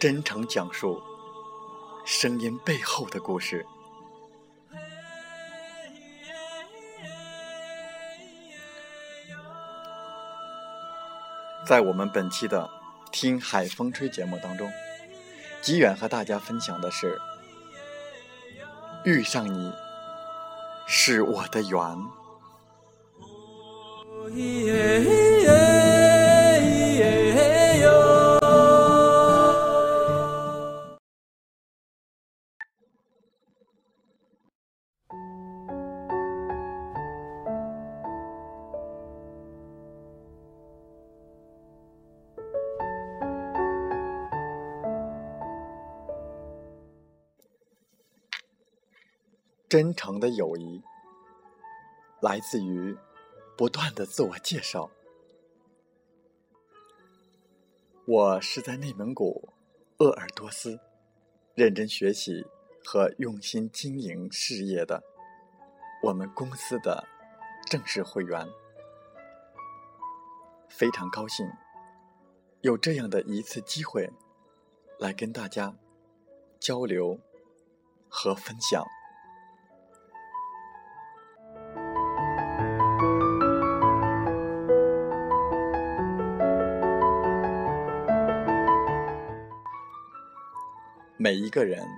真诚讲述声音背后的故事。在我们本期的《听海风吹》节目当中，吉远和大家分享的是：遇上你是我的缘。真诚的友谊，来自于不断的自我介绍。我是在内蒙古鄂尔多斯认真学习和用心经营事业的我们公司的正式会员，非常高兴有这样的一次机会来跟大家交流和分享。每一个人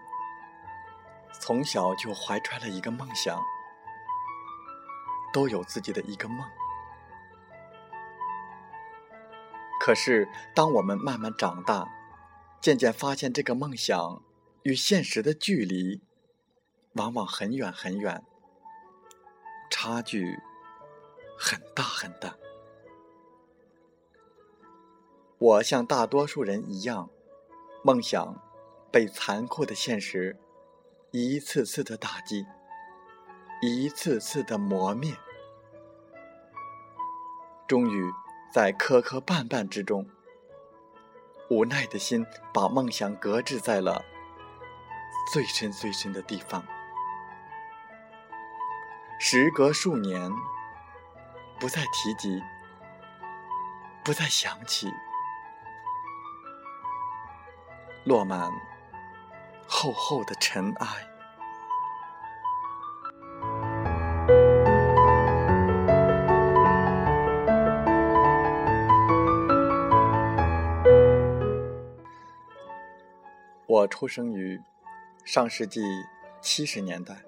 从小就怀揣了一个梦想，都有自己的一个梦。可是，当我们慢慢长大，渐渐发现这个梦想与现实的距离往往很远很远，差距很大很大。我像大多数人一样，梦想。被残酷的现实一次次的打击，一次次的磨灭，终于在磕磕绊绊之中，无奈的心把梦想搁置在了最深最深的地方。时隔数年，不再提及，不再想起，落满。厚厚的尘埃。我出生于上世纪七十年代，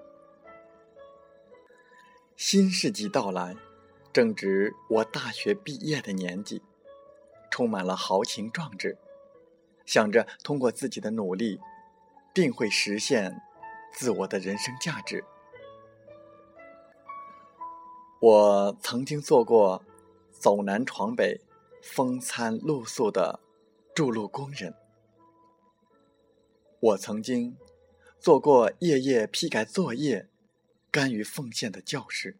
新世纪到来，正值我大学毕业的年纪，充满了豪情壮志，想着通过自己的努力。定会实现自我的人生价值。我曾经做过走南闯北、风餐露宿的筑路工人，我曾经做过夜夜批改作业、甘于奉献的教师，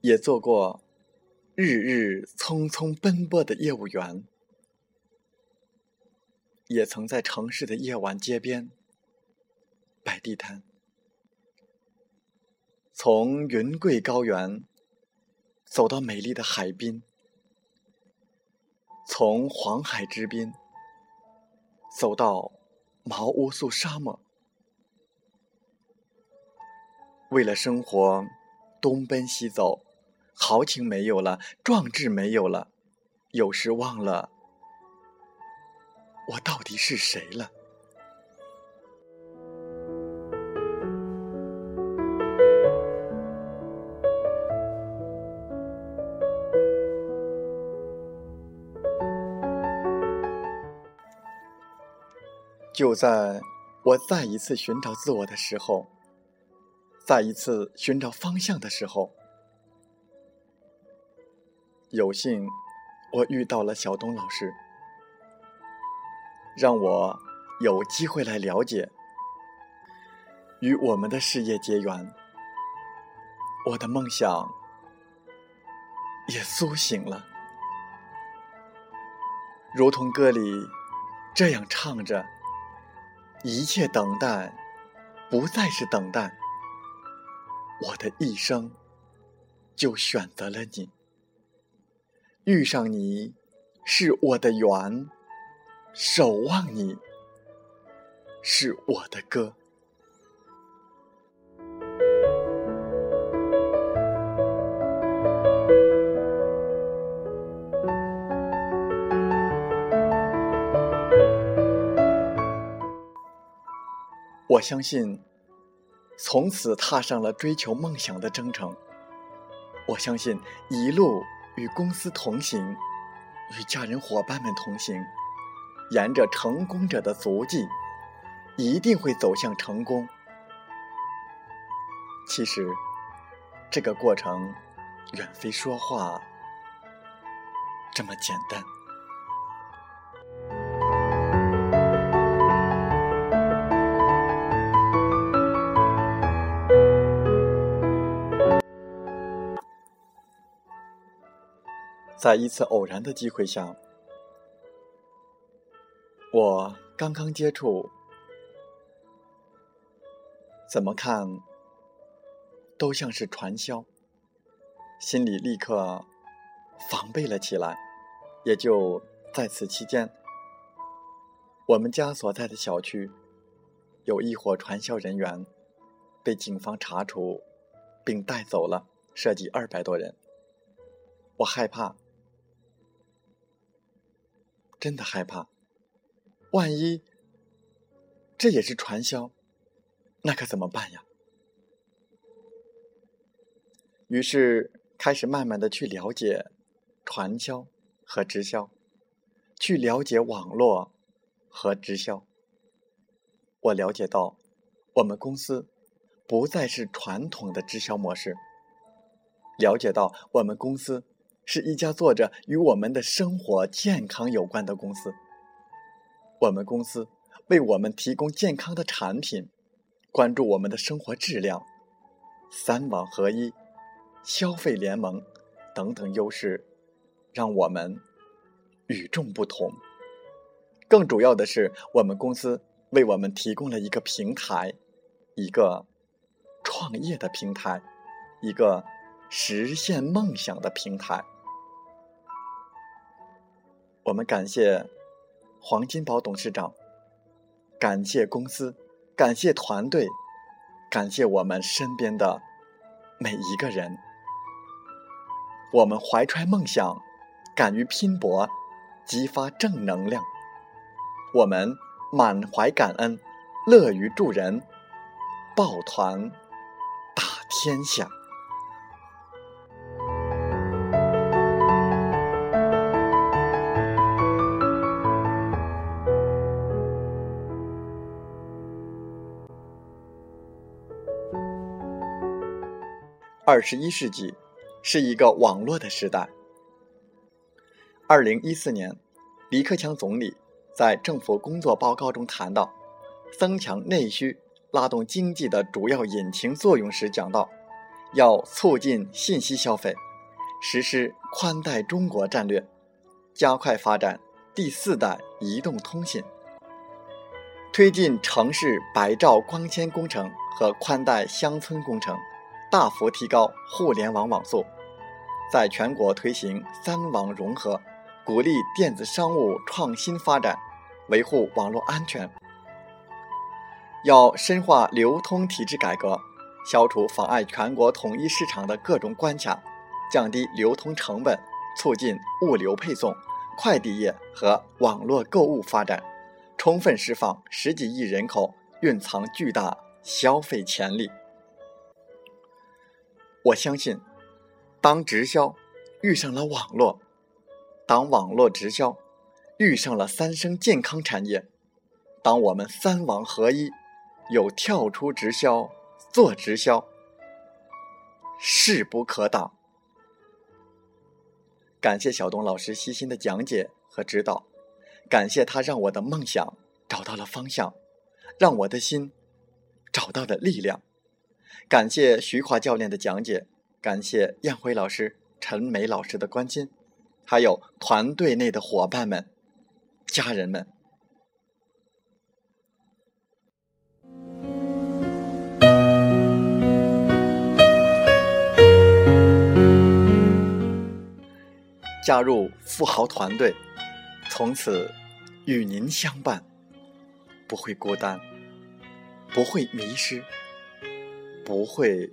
也做过日日匆匆奔波的业务员。也曾在城市的夜晚街边摆地摊，从云贵高原走到美丽的海滨，从黄海之滨走到毛乌素沙漠，为了生活东奔西走，豪情没有了，壮志没有了，有时忘了我到底是谁了。就在我再一次寻找自我的时候，再一次寻找方向的时候，有幸我遇到了小东老师，让我有机会来了解，与我们的事业结缘，我的梦想也苏醒了，如同歌里这样唱着。一切等待，不再是等待。我的一生，就选择了你。遇上你，是我的缘；守望你，是我的歌。我相信，从此踏上了追求梦想的征程。我相信，一路与公司同行，与家人伙伴们同行，沿着成功者的足迹，一定会走向成功。其实，这个过程远非说话这么简单。在一次偶然的机会下，我刚刚接触，怎么看都像是传销，心里立刻防备了起来。也就在此期间，我们家所在的小区有一伙传销人员被警方查处，并带走了，涉及二百多人。我害怕。真的害怕，万一这也是传销，那可怎么办呀？于是开始慢慢的去了解传销和直销，去了解网络和直销。我了解到，我们公司不再是传统的直销模式，了解到我们公司。是一家做着与我们的生活健康有关的公司。我们公司为我们提供健康的产品，关注我们的生活质量，三网合一、消费联盟等等优势，让我们与众不同。更主要的是，我们公司为我们提供了一个平台，一个创业的平台，一个实现梦想的平台。我们感谢黄金宝董事长，感谢公司，感谢团队，感谢我们身边的每一个人。我们怀揣梦想，敢于拼搏，激发正能量。我们满怀感恩，乐于助人，抱团打天下。二十一世纪是一个网络的时代。二零一四年，李克强总理在政府工作报告中谈到，增强内需、拉动经济的主要引擎作用时讲到，要促进信息消费，实施宽带中国战略，加快发展第四代移动通信，推进城市百兆光纤工程和宽带乡村工程。大幅提高互联网网速，在全国推行三网融合，鼓励电子商务创新发展，维护网络安全。要深化流通体制改革，消除妨碍全国统一市场的各种关卡，降低流通成本，促进物流配送、快递业和网络购物发展，充分释放十几亿人口蕴藏巨大消费潜力。我相信，当直销遇上了网络，当网络直销遇上了三生健康产业，当我们三网合一。有跳出直销做直销，势不可挡。感谢小东老师悉心的讲解和指导，感谢他让我的梦想找到了方向，让我的心找到了力量。感谢徐华教练的讲解，感谢燕辉老师、陈梅老师的关心，还有团队内的伙伴们、家人们。加入富豪团队，从此与您相伴，不会孤单，不会迷失，不会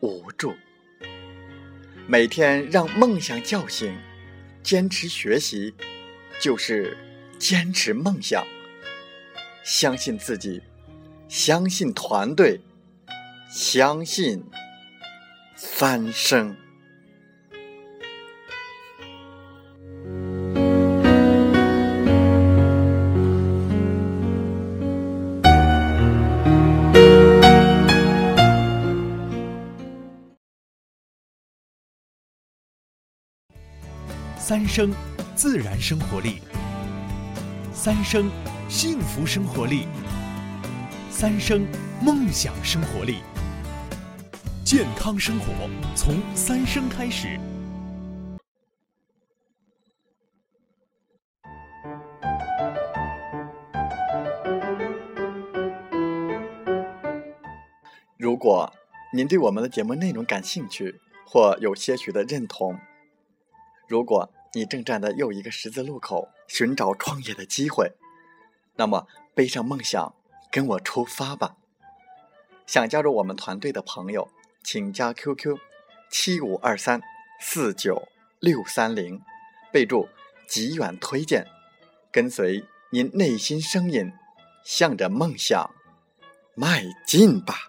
无助。每天让梦想叫醒，坚持学习，就是坚持梦想。相信自己，相信团队，相信翻身。三生自然生活力，三生幸福生活力，三生梦想生活力。健康生活从三生开始。如果您对我们的节目内容感兴趣，或有些许的认同，如果。你正站在又一个十字路口，寻找创业的机会，那么背上梦想，跟我出发吧！想加入我们团队的朋友，请加 QQ：七五二三四九六三零，备注“极远推荐”，跟随您内心声音，向着梦想迈进吧！